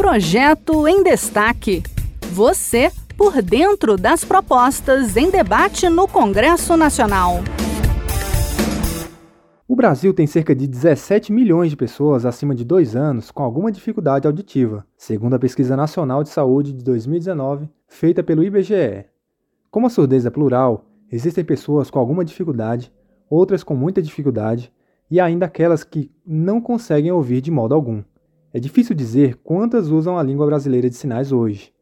Projeto em Destaque. Você por dentro das propostas em debate no Congresso Nacional. O Brasil tem cerca de 17 milhões de pessoas acima de 2 anos com alguma dificuldade auditiva, segundo a Pesquisa Nacional de Saúde de 2019, feita pelo IBGE. Como a surdez é plural, existem pessoas com alguma dificuldade, outras com muita dificuldade e ainda aquelas que não conseguem ouvir de modo algum. É difícil dizer quantas usam a língua brasileira de sinais hoje.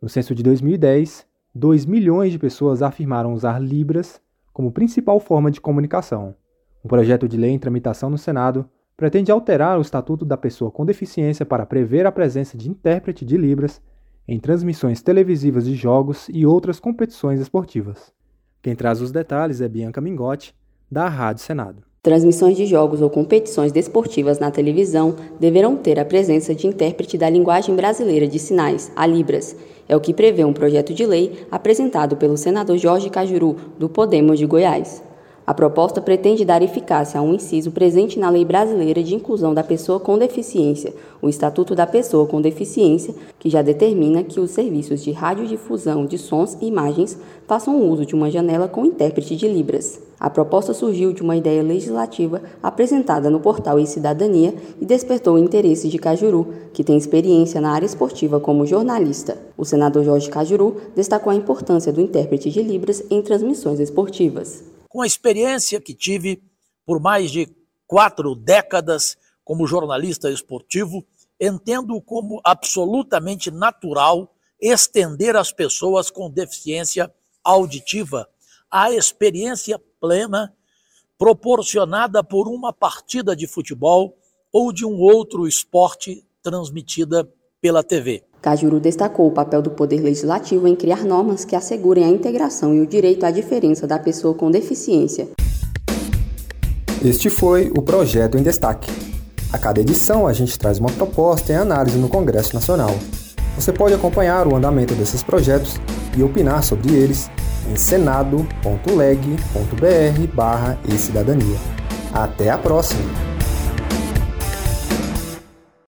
No censo de 2010, 2 milhões de pessoas afirmaram usar Libras como principal forma de comunicação. Um projeto de lei em tramitação no Senado pretende alterar o Estatuto da Pessoa com Deficiência para prever a presença de intérprete de Libras em transmissões televisivas de jogos e outras competições esportivas. Quem traz os detalhes é Bianca Mingotti, da Rádio Senado. Transmissões de jogos ou competições desportivas na televisão deverão ter a presença de intérprete da linguagem brasileira de sinais, a Libras. É o que prevê um projeto de lei apresentado pelo senador Jorge Cajuru, do Podemos de Goiás. A proposta pretende dar eficácia a um inciso presente na Lei Brasileira de Inclusão da Pessoa com Deficiência, o Estatuto da Pessoa com Deficiência, que já determina que os serviços de radiodifusão de sons e imagens façam uso de uma janela com intérprete de Libras. A proposta surgiu de uma ideia legislativa apresentada no portal e Cidadania e despertou o interesse de Cajuru, que tem experiência na área esportiva como jornalista. O senador Jorge Cajuru destacou a importância do intérprete de Libras em transmissões esportivas com a experiência que tive por mais de quatro décadas como jornalista esportivo, entendo como absolutamente natural estender às pessoas com deficiência auditiva a experiência plena proporcionada por uma partida de futebol ou de um outro esporte transmitida pela TV. Cajuru destacou o papel do Poder Legislativo em criar normas que assegurem a integração e o direito à diferença da pessoa com deficiência. Este foi o Projeto em Destaque. A cada edição, a gente traz uma proposta em análise no Congresso Nacional. Você pode acompanhar o andamento desses projetos e opinar sobre eles em senado.leg.br/e-cidadania. Até a próxima!